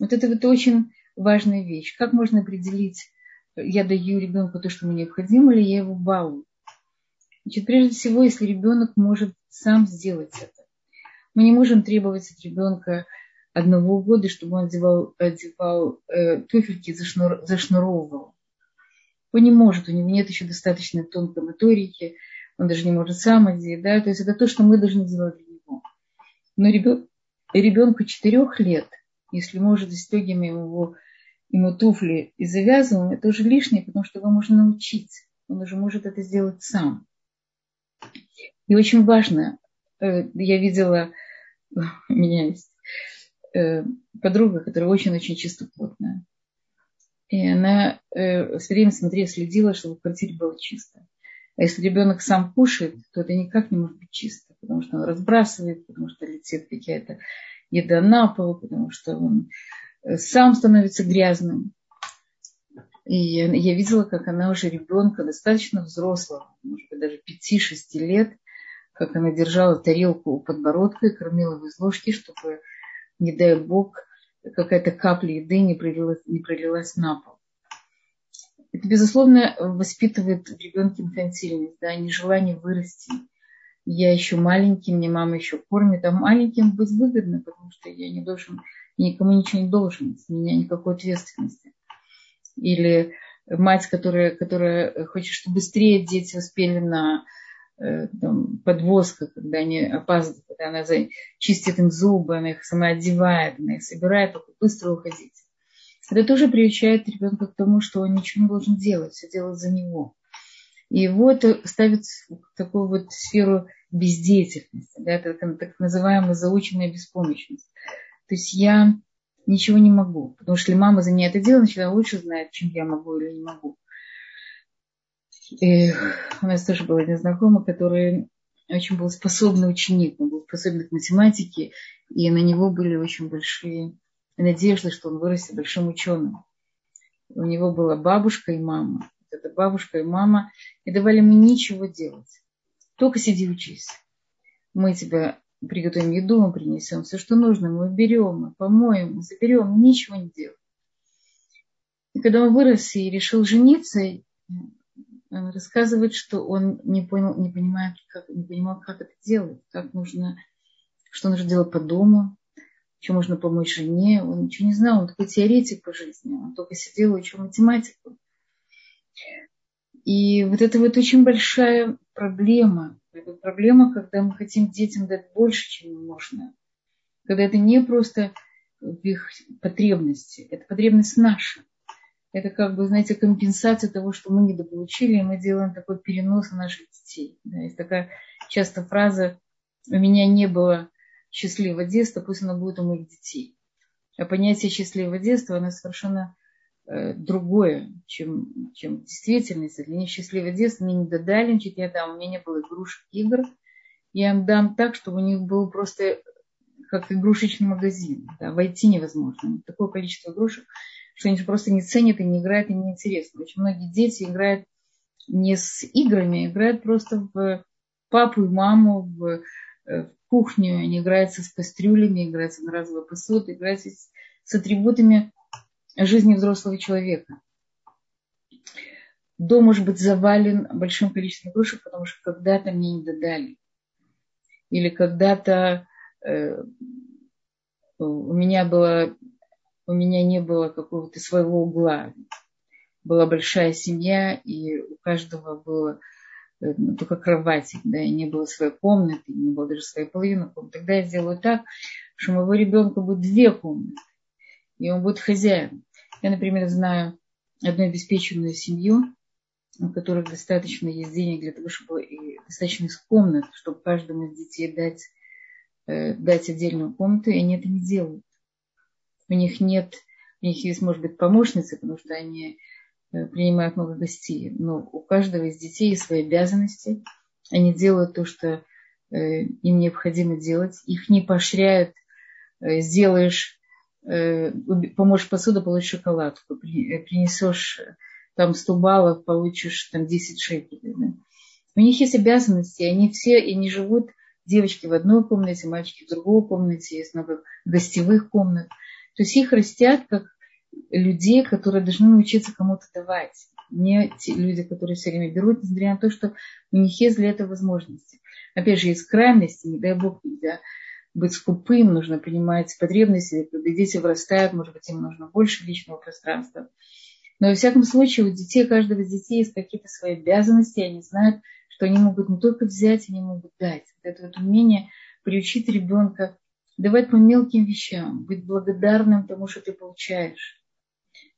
Вот это вот очень важная вещь. Как можно определить, я даю ребенку то, что ему необходимо, или я его балую? Значит, прежде всего, если ребенок может сам сделать это, мы не можем требовать от ребенка одного года, чтобы он одевал, одевал э, туфельки, зашнур, зашнуровывал. Он не может, у него нет еще достаточной тонкой моторики, он даже не может сам одеть, да, то есть это то, что мы должны сделать для него. Но ребен, ребенку четырех лет, если мы уже застегиваем его, ему туфли и завязываем, это уже лишнее, потому что его можно научить. Он уже может это сделать сам. И очень важно, э, я видела у меня есть э, подруга, которая очень-очень чистоплотная. И она э, все время смотрела, следила, чтобы в квартире было чисто. А если ребенок сам кушает, то это никак не может быть чисто, потому что он разбрасывает, потому что летит какая-то еда на пол, потому что он э, сам становится грязным. И я видела, как она уже ребенка достаточно взрослого, может быть, даже 5-6 лет, как она держала тарелку у подбородка и кормила его из ложки, чтобы, не дай бог, какая-то капля еды не пролилась, не пролилась на пол. Это, безусловно, воспитывает в ребенке инфантильность, да, нежелание вырасти. Я еще маленький, мне мама еще кормит, а маленьким быть выгодно, потому что я не должен, никому ничего не должен, с меня никакой ответственности. Или мать, которая, которая хочет, чтобы быстрее дети успели на там, подвозка, когда они опаздывают, когда она за... чистит им зубы, она их сама одевает, она их собирает, только быстро уходить. Это тоже приучает ребенка к тому, что он ничего не должен делать, все делать за него. И его это ставит в такую вот сферу бездеятельности, да, это так называемая заученная беспомощность. То есть я ничего не могу, потому что если мама за ней это делает, значит, она лучше знает, чем я могу или не могу. И у нас тоже был один знакомый, который очень был способный ученик, он был способен к математике, и на него были очень большие надежды, что он вырастет большим ученым. У него была бабушка и мама. Это бабушка и мама не давали мне ничего делать. Только сиди учись. Мы тебя приготовим еду, мы принесем все, что нужно, мы уберем, мы помоем, мы заберем, ничего не делаем. И когда он вырос и решил жениться, рассказывает, что он не понял, не понимает, как, не понимал, как это делать, как нужно, что нужно делать по дому, чем можно помочь жене. Он ничего не знал, он такой теоретик по жизни, он только сидел и учил математику. И вот это вот очень большая проблема. Это проблема, когда мы хотим детям дать больше, чем можно. Когда это не просто в их потребности, это потребность наша это как бы, знаете, компенсация того, что мы недополучили, и мы делаем такой перенос на наших детей. Да, есть такая часто фраза «у меня не было счастливого детства, пусть оно будет у моих детей». А понятие счастливого детства, оно совершенно э, другое, чем, чем действительность. Для них счастливое детство мне не додали, значит, я дам, у меня не было игрушек, игр. Я им дам так, чтобы у них был просто как игрушечный магазин. Да, войти невозможно. Такое количество игрушек что они просто не ценят и не играют, и не интересно. Очень многие дети играют не с играми, а играют просто в папу и маму, в, э, в кухню, они играются с кастрюлями, играются на разовой посуды, играются с, с атрибутами жизни взрослого человека. Дом может быть завален большим количеством игрушек, потому что когда-то мне не додали. Или когда-то э, у меня было у меня не было какого-то своего угла. Была большая семья, и у каждого было э, ну, только кровать, да, и не было своей комнаты, не было даже своей половины комнаты. Тогда я сделаю так, что у моего ребенка будет две комнаты, и он будет хозяин. Я, например, знаю одну обеспеченную семью, у которых достаточно есть денег для того, чтобы и достаточно из комнат, чтобы каждому из детей дать, э, дать отдельную комнату, и они это не делают у них нет, у них есть, может быть, помощницы, потому что они э, принимают много гостей, но у каждого из детей есть свои обязанности, они делают то, что э, им необходимо делать, их не поощряют, э, сделаешь, поможешь посуду, получишь шоколадку, принесешь там 100 баллов, получишь там 10 шекелей. Да? У них есть обязанности, они все, и не живут девочки в одной комнате, мальчики в другой комнате, есть много гостевых комнат. То есть их растят как людей, которые должны научиться кому-то давать. Не те люди, которые все время берут, несмотря на то, что у них есть для этого возможности. Опять же, есть крайности, не дай бог, нельзя быть скупым, нужно принимать потребности, когда дети вырастают, может быть, им нужно больше личного пространства. Но во всяком случае, у детей, каждого из детей есть какие-то свои обязанности, они знают, что они могут не только взять, они могут дать. Это вот умение приучить ребенка давать по мелким вещам, быть благодарным тому, что ты получаешь.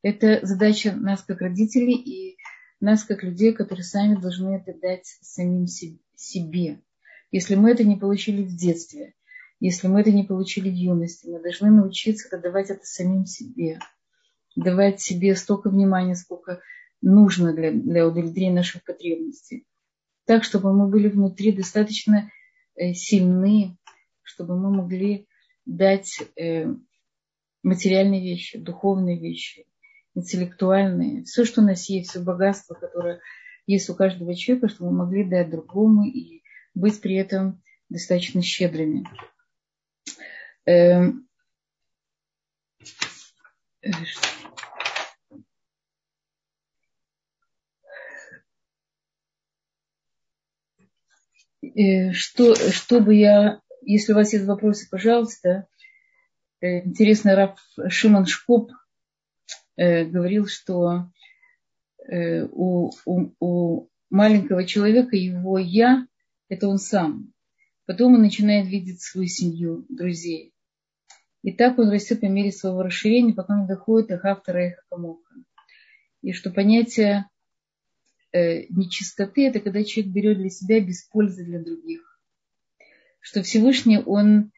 Это задача нас как родителей и нас как людей, которые сами должны это дать самим себе. Если мы это не получили в детстве, если мы это не получили в юности, мы должны научиться давать это самим себе. Давать себе столько внимания, сколько нужно для, для удовлетворения наших потребностей. Так, чтобы мы были внутри достаточно э, сильны, чтобы мы могли дать э, материальные вещи, духовные вещи, интеллектуальные, все, что у нас есть, все богатство, которое есть у каждого человека, чтобы мы могли дать другому и быть при этом достаточно щедрыми. Эм, э, что, чтобы я если у вас есть вопросы, пожалуйста. Э, интересно, Раф Шимон Шкоп э, говорил, что э, у, у, у маленького человека его «я» это он сам. Потом он начинает видеть свою семью, друзей. И так он растет по мере своего расширения, пока он доходит до автора их камоха. И что понятие э, нечистоты – это когда человек берет для себя без пользы для других. Что Всевышний, он,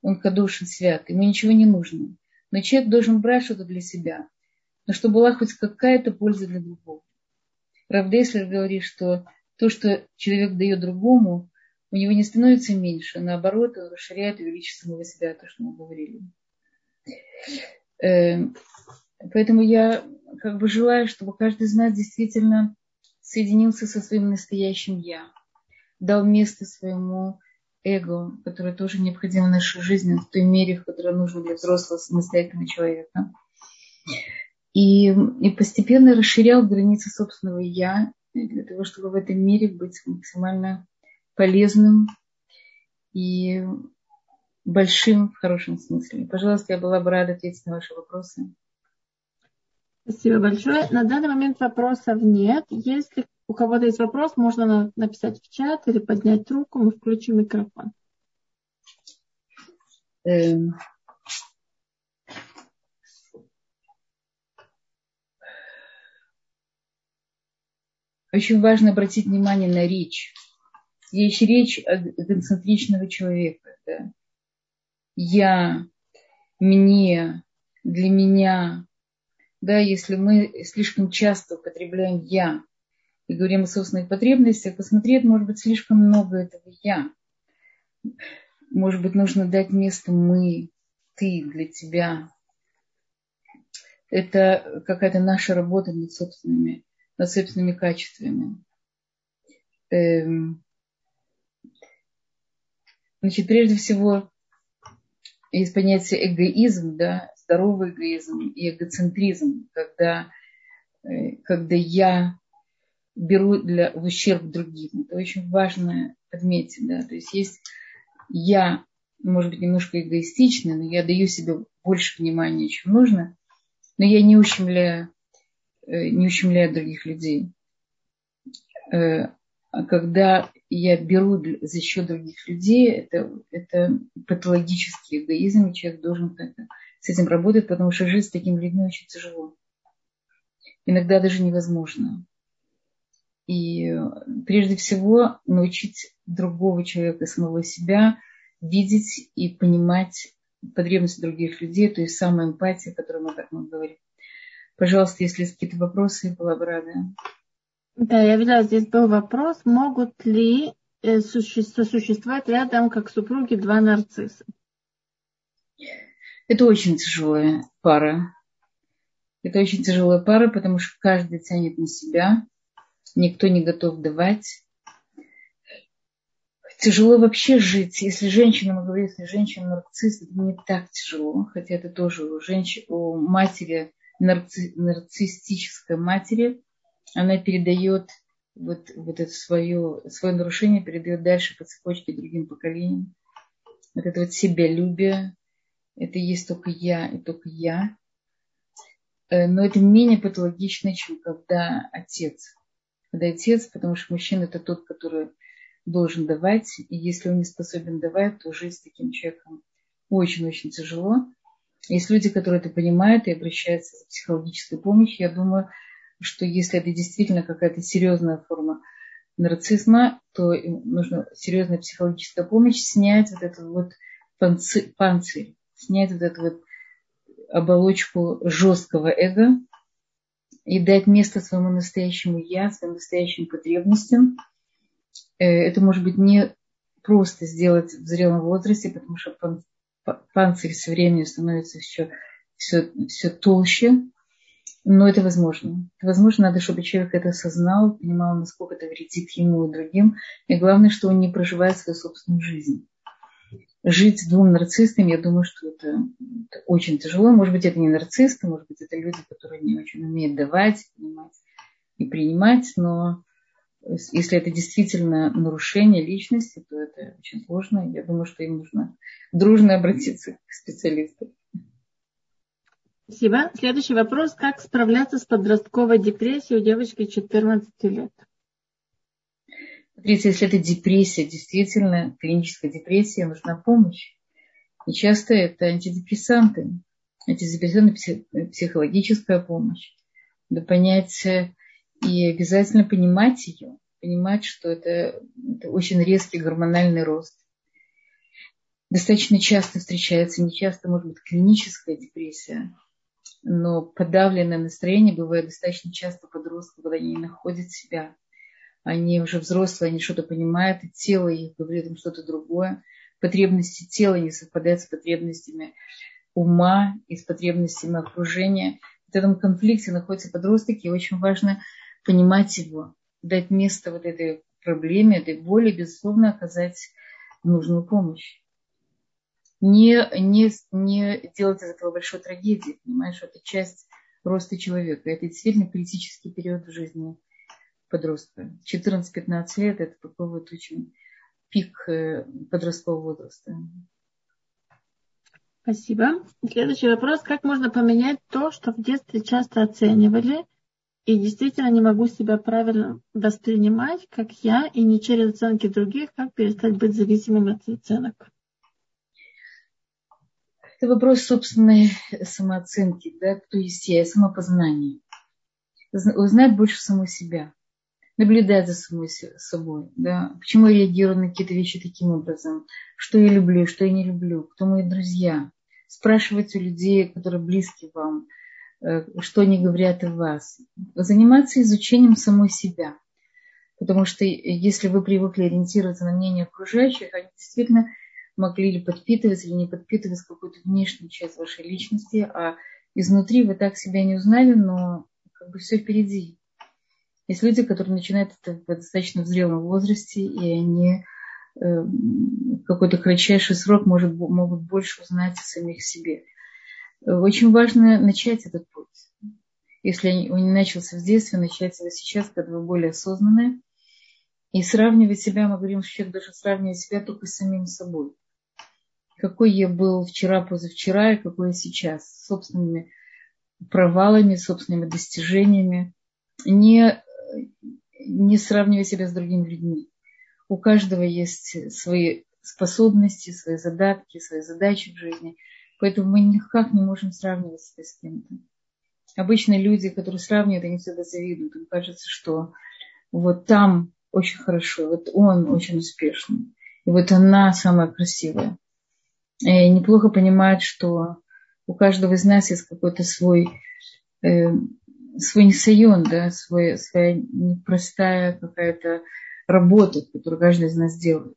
он кадошин свят, ему ничего не нужно. Но человек должен брать что-то для себя, но чтобы была хоть какая-то польза для другого. Равдеслер говорит, что то, что человек дает другому, у него не становится меньше, наоборот, он расширяет и увеличивает самого себя, то, что мы говорили. Эм, поэтому я как бы желаю, чтобы каждый из нас действительно соединился со своим настоящим «я», дал место своему эго, которое тоже необходимо в нашей жизни, в той мере, в которой нужно для взрослого самостоятельного человека. И, и постепенно расширял границы собственного «я», для того, чтобы в этом мире быть максимально полезным и большим в хорошем смысле. Пожалуйста, я была бы рада ответить на ваши вопросы. Спасибо большое. На данный момент вопросов нет. Если у кого-то есть вопрос, можно написать в чат или поднять руку, мы включим микрофон. Эм. Очень важно обратить внимание на речь. Есть речь концентричного человека. Да? Я, мне, для меня. Да, если мы слишком часто употребляем я и говорим о собственных потребностях, посмотреть, может быть, слишком много этого я. Может быть, нужно дать место мы, ты для тебя. Это какая-то наша работа над собственными, над собственными качествами. Эм, Значит, прежде всего, есть понятие эгоизм, да, здоровый эгоизм и эгоцентризм, когда, э, когда я беру для, в ущерб другим. Это очень важно отметить, да, то есть есть я, может быть, немножко эгоистичный, но я даю себе больше внимания, чем нужно, но я не ущемляю, э, не ущемляю других людей. Э, а когда я беру за счет других людей, это, это патологический эгоизм, и человек должен это, с этим работать, потому что жить с такими людьми очень тяжело. Иногда даже невозможно. И прежде всего научить другого человека, самого себя, видеть и понимать потребности других людей, то есть самая эмпатия, о которой мы так много говорим. Пожалуйста, если есть какие-то вопросы, я была бы рада. Да, я видела, здесь был вопрос, могут ли э, сосуществовать рядом, как супруги, два нарцисса? Это очень тяжелая пара. Это очень тяжелая пара, потому что каждый тянет на себя, никто не готов давать. Тяжело вообще жить. Если женщина, мы говорим, если женщина нарцисс, это не так тяжело, хотя это тоже у, женщин, у матери, нарци, нарциссической матери – она передает вот, вот это свое, свое нарушение, передает дальше по цепочке другим поколениям. Вот это вот себялюбие, это есть только я и только я. Э, но это менее патологично, чем когда отец. Отец, потому что мужчина это тот, который должен давать, и если он не способен давать, то жить с таким человеком очень-очень тяжело. Есть люди, которые это понимают и обращаются за психологической помощью. Я думаю, что если это действительно какая-то серьезная форма нарциссма, то нужна серьезная психологическая помощь, снять вот этот вот панцирь, панцирь снять вот эту вот оболочку жесткого эго и дать место своему настоящему я, своим настоящим потребностям. Э, это может быть не просто сделать в зрелом возрасте, потому что панцирь со временем становится все, все, все толще, но это возможно. Это возможно, надо, чтобы человек это осознал, понимал, насколько это вредит ему и другим. И главное, что он не проживает свою собственную жизнь. Жить с двум нарциссами, я думаю, что это, это очень тяжело. Может быть, это не нарциссы, может быть, это люди, которые не очень умеют давать, понимать и принимать, но если это действительно нарушение личности, то это очень сложно. Я думаю, что им нужно дружно обратиться к специалисту. Спасибо. Следующий вопрос. Как справляться с подростковой депрессией у девочки 14 лет? Смотрите, если это депрессия, действительно, клиническая депрессия, нужна помощь. И часто это антидепрессанты, антидепрессанты, психологическая помощь. Да понять и обязательно понимать ее, понимать, что это, это очень резкий гормональный рост. Достаточно часто встречается, не часто, может быть, клиническая депрессия, но подавленное настроение бывает достаточно часто у подростков, когда они не находят себя. Они уже взрослые, они что-то понимают, и тело их говорит им что-то другое. Потребности тела не совпадают с потребностями ума и с потребностями окружения. В этом конфликте находятся подростки, и очень важно понимать его, дать место вот этой проблеме, этой боли, безусловно, оказать нужную помощь. Не, не, не делать из этого большой трагедии, понимаешь, это часть роста человека. Это действительно критический период в жизни подростка. 14-15 лет – это такой вот очень пик э, подросткового возраста. Спасибо. Следующий вопрос. Как можно поменять то, что в детстве часто оценивали, и действительно не могу себя правильно воспринимать, как я, и не через оценки других, как перестать быть зависимым от оценок? Это вопрос собственной самооценки, да, кто есть я, самопознание. Узнать больше самой себя, наблюдать за самой собой, да, почему я реагирую на какие-то вещи таким образом, что я люблю, что я не люблю, кто мои друзья, спрашивать у людей, которые близки вам, Э, что они говорят о вас. Заниматься изучением самой себя. Потому что если вы привыкли ориентироваться на мнение окружающих, они действительно могли ли подпитывать или не подпитывать какую-то внешнюю часть вашей личности, а изнутри вы так себя не узнали, но как бы все впереди. Есть люди, которые начинают это в достаточно зрелом возрасте, и они э, какой-то кратчайший срок может, могут больше узнать о самих себе. Очень важно начать этот путь. Если он не начался в детстве, начать его сейчас, когда вы более осознанные. И сравнивать себя, мы говорим, что человек должен сравнивать себя только с самим собой. Какой я был вчера, позавчера и какой я сейчас. С собственными провалами, собственными достижениями. Не, не сравнивать себя с другими людьми. У каждого есть свои способности, свои задатки, свои задачи в жизни – Поэтому мы никак не можем сравнивать себя с кем-то. Обычно люди, которые сравнивают, они всегда завидуют. Им кажется, что вот там очень хорошо, вот он очень успешный, и вот она самая красивая. И неплохо понимать, что у каждого из нас есть какой-то свой, э, свой несайон, да, свой, своя непростая какая-то работа, которую каждый из нас делает.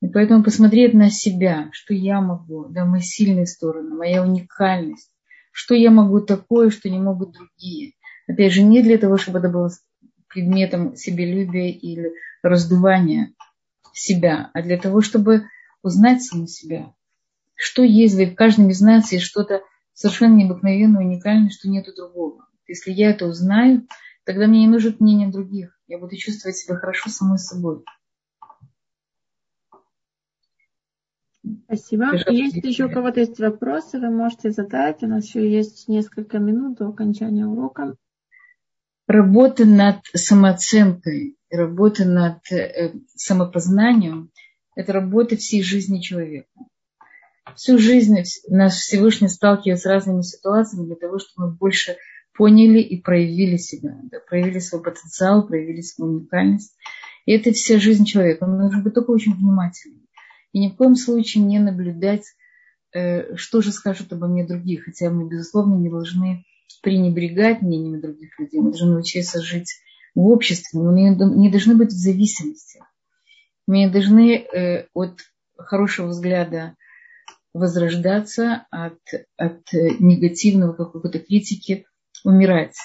И поэтому посмотреть на себя, что я могу, да, мои сильные стороны, моя уникальность, что я могу такое, что не могут другие. Опять же, не для того, чтобы это было предметом себелюбия или раздувания себя, а для того, чтобы узнать саму себя. Что есть в каждом из нас есть что-то совершенно необыкновенное, уникальное, что нету другого. Если я это узнаю, тогда мне не нужно мнение других. Я буду чувствовать себя хорошо самой собой. Спасибо. Если еще у кого-то есть вопросы, вы можете задать. У нас еще есть несколько минут до окончания урока. Работа над самооценкой, работа над э, самопознанием – это работа всей жизни человека. Всю жизнь наш Всевышний сталкивается с разными ситуациями для того, чтобы мы больше поняли и проявили себя, да, проявили свой потенциал, проявили свою уникальность. И это вся жизнь человека. Он должен быть только очень внимательным и ни в коем случае не наблюдать, э, что же скажут обо мне другие, хотя мы, безусловно, не должны пренебрегать мнениями других людей, мы должны научиться жить в обществе, мы не должны быть в зависимости. Мы не должны э, от хорошего взгляда возрождаться, от, от негативного какой-то критики умирать.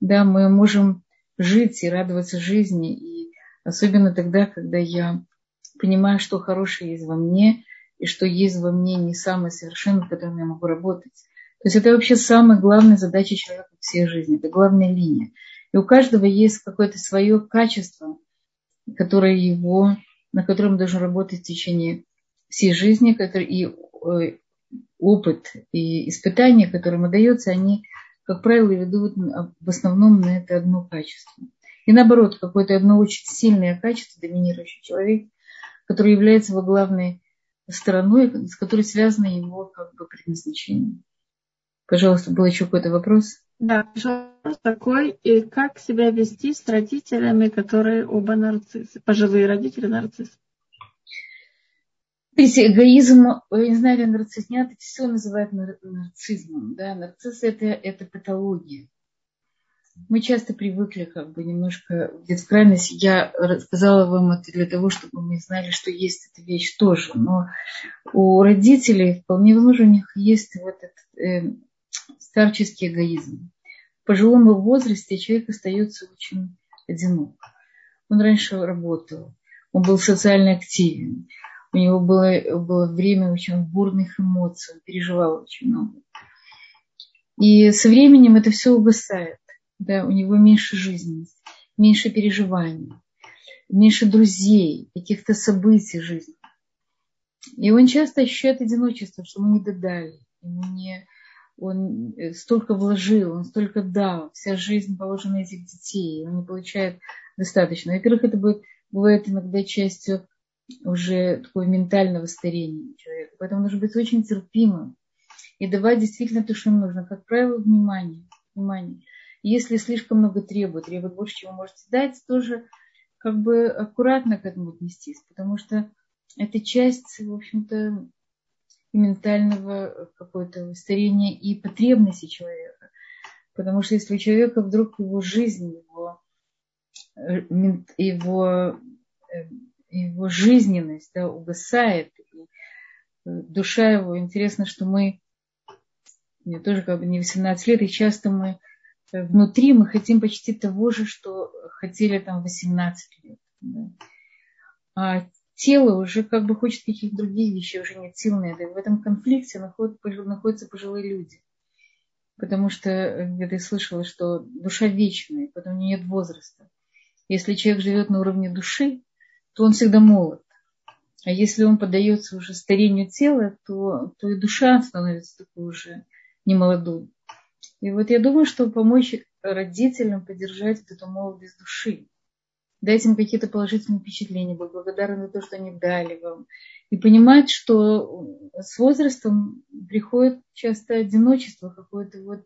Да, мы можем жить и радоваться жизни, и особенно тогда, когда я понимаю, что хорошее есть во мне, и что есть во мне не самое совершенное, в котором я могу работать. То есть это вообще самая главная задача человека всей жизни, это главная линия. И у каждого есть какое-то свое качество, которое его, на котором должен работать в течение всей жизни, который, и э, опыт и испытания, которые ему даются, они, как правило, ведут в основном на это одно качество. И наоборот, какое-то одно очень сильное качество, доминирующий человек, который является его главной стороной, с которой связано его как бы предназначение. Пожалуйста, был еще какой-то вопрос? Да, вопрос такой, и как себя вести с родителями, которые оба нарциссы, пожилые родители нарциссы? Видите, эгоизм, я не знаю, или нарцисс, нет, все называют нарциссом. Да? Нарцисс это, это патология. Мы часто привыкли как бы немножко где-то в крайность. Я рассказала вам это для того, чтобы мы знали, что есть эта вещь тоже. Но у родителей вполне возможно у них есть вот этот э, старческий эгоизм. В пожилом возрасте человек остается очень одинок. Он раньше работал, он был социально активен, у него было, было время очень бурных эмоций, он переживал очень много. И со временем это все угасает. Да, у него меньше жизни, меньше переживаний, меньше друзей, каких-то событий жизни. И он часто ощущает одиночество, что ему не додали, ему не, он столько вложил, он столько дал, вся жизнь положена на этих детей, он не получает достаточно. Во-первых, это бывает иногда частью уже такого ментального старения человека. Поэтому нужно быть очень терпимым и давать действительно то, что нужно. Как правило, внимание. внимание. Если слишком много требует, требует больше, чем вы можете дать, тоже как бы аккуратно к этому отнестись, потому что это часть, в общем-то, ментального какого-то старения и потребности человека. Потому что если у человека вдруг его жизнь, его, э, его э, его жизненность да, угасает, и э, душа его, интересно, что мы, мне тоже как бы не 18 лет, и часто мы э, внутри мы хотим почти того же, что хотели там 18 лет. Да. А тело уже как бы хочет каких-то других вещей, уже нет сил на это. И в этом конфликте находят, находятся пожилые люди. Потому что э, где-то я слышала, что душа вечная, потом у нее нет возраста. Если человек живет на уровне души, то он всегда молод. А если он поддается уже старению тела, то, то и душа становится такой уже немолодой. И вот я думаю, что помочь родителям поддержать вот эту молодость души. Дать им какие-то положительные впечатления, быть благодарны за то, что они дали вам. И понимать, что с возрастом приходит часто одиночество, какое-то вот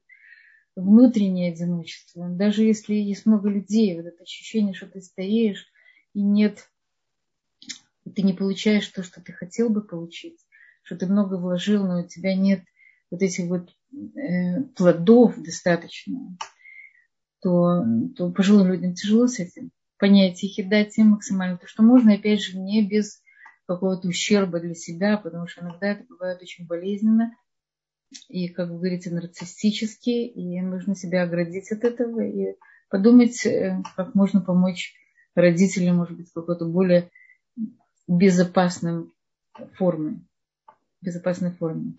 внутреннее одиночество. Даже если есть много людей, вот это ощущение, что ты стареешь, и нет ты не получаешь то, что ты хотел бы получить, что ты много вложил, но у тебя нет вот этих вот э, плодов достаточно, то, то пожилым людям тяжело с этим понять их и дать им максимально то, что можно, опять же, не без какого-то ущерба для себя, потому что иногда это бывает очень болезненно и, как вы говорите, нарциссически, и нужно себя оградить от этого и подумать, э, как можно помочь родителям, может быть, какой-то более безопасном форме. Безопасной форме.